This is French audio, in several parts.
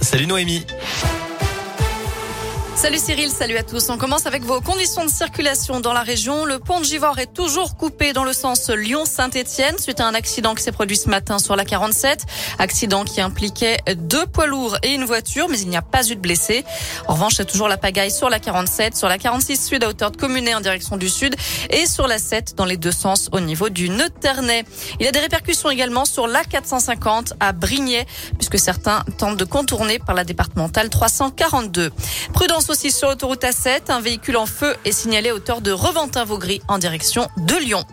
Salut Noémie. Salut Cyril, salut à tous. On commence avec vos conditions de circulation dans la région. Le pont de Givors est toujours coupé dans le sens Lyon-Saint-Etienne suite à un accident qui s'est produit ce matin sur la 47. Accident qui impliquait deux poids lourds et une voiture, mais il n'y a pas eu de blessés. En revanche, c'est toujours la pagaille sur la 47, sur la 46 sud à hauteur de Communet en direction du sud et sur la 7 dans les deux sens au niveau du Neuternay. Il y a des répercussions également sur la 450 à Brignais puisque certains tentent de contourner par la départementale 342. Prudence aussi sur l'autoroute A7. Un véhicule en feu est signalé à hauteur de Reventin-Vaugry en direction de Lyon.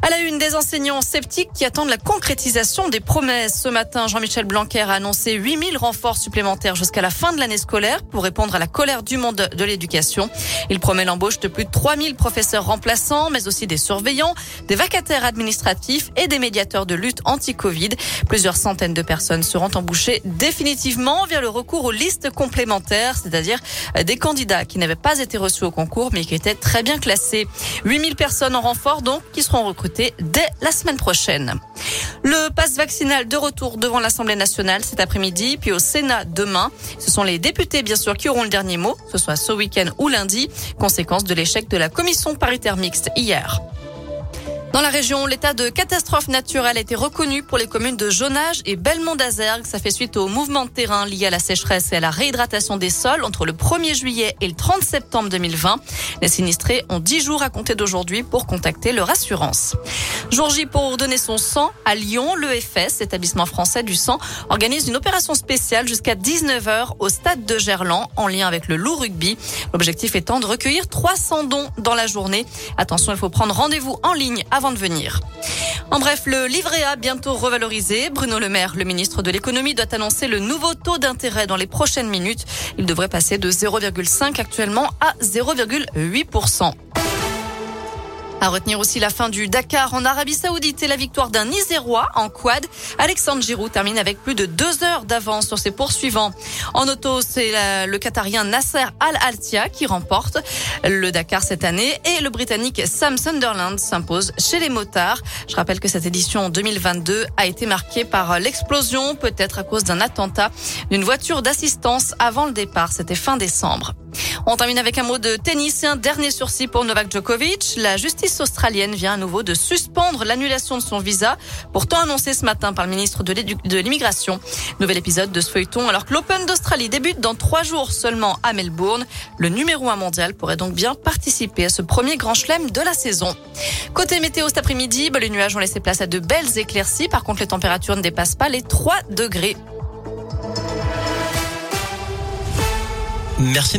À la une des enseignants sceptiques qui attendent la concrétisation des promesses. Ce matin, Jean-Michel Blanquer a annoncé 8000 renforts supplémentaires jusqu'à la fin de l'année scolaire pour répondre à la colère du monde de l'éducation. Il promet l'embauche de plus de 3000 professeurs remplaçants, mais aussi des surveillants, des vacataires administratifs et des médiateurs de lutte anti-Covid. Plusieurs centaines de personnes seront embauchées définitivement via le recours aux listes complémentaires, c'est-à-dire des candidats qui n'avaient pas été reçus au concours mais qui étaient très bien classés. 8000 personnes en renfort donc qui seront recrutées dès la semaine prochaine. Le passe vaccinal de retour devant l'Assemblée nationale cet après-midi, puis au Sénat demain. Ce sont les députés, bien sûr, qui auront le dernier mot, que ce soit ce week-end ou lundi, conséquence de l'échec de la commission paritaire mixte hier. Dans la région, l'état de catastrophe naturelle a été reconnu pour les communes de Jonage et Belmont d'Azergue. Ça fait suite au mouvement de terrain lié à la sécheresse et à la réhydratation des sols entre le 1er juillet et le 30 septembre 2020. Les sinistrés ont 10 jours à compter d'aujourd'hui pour contacter leur assurance. Jour J pour donner son sang à Lyon, l'EFS, établissement français du sang, organise une opération spéciale jusqu'à 19h au stade de Gerland en lien avec le loup rugby. L'objectif étant de recueillir 300 dons dans la journée. Attention, il faut prendre rendez-vous en ligne avant de venir. En bref, le livret A bientôt revalorisé. Bruno Le Maire, le ministre de l'économie, doit annoncer le nouveau taux d'intérêt dans les prochaines minutes. Il devrait passer de 0,5 actuellement à 0,8%. À retenir aussi la fin du Dakar en Arabie Saoudite et la victoire d'un Isérois en quad. Alexandre Giroud termine avec plus de deux heures d'avance sur ses poursuivants. En auto, c'est le Qatarien Nasser Al-Altia qui remporte le Dakar cette année et le Britannique Sam Sunderland s'impose chez les motards. Je rappelle que cette édition 2022 a été marquée par l'explosion, peut-être à cause d'un attentat, d'une voiture d'assistance avant le départ. C'était fin décembre. On termine avec un mot de tennis et un dernier sursis pour Novak Djokovic. La justice australienne vient à nouveau de suspendre l'annulation de son visa, pourtant annoncé ce matin par le ministre de l'immigration. Nouvel épisode de ce feuilleton alors que l'Open d'Australie débute dans trois jours seulement à Melbourne. Le numéro un mondial pourrait donc bien participer à ce premier grand chelem de la saison. Côté météo cet après-midi, bah, les nuages ont laissé place à de belles éclaircies. Par contre, les températures ne dépassent pas les 3 degrés. Merci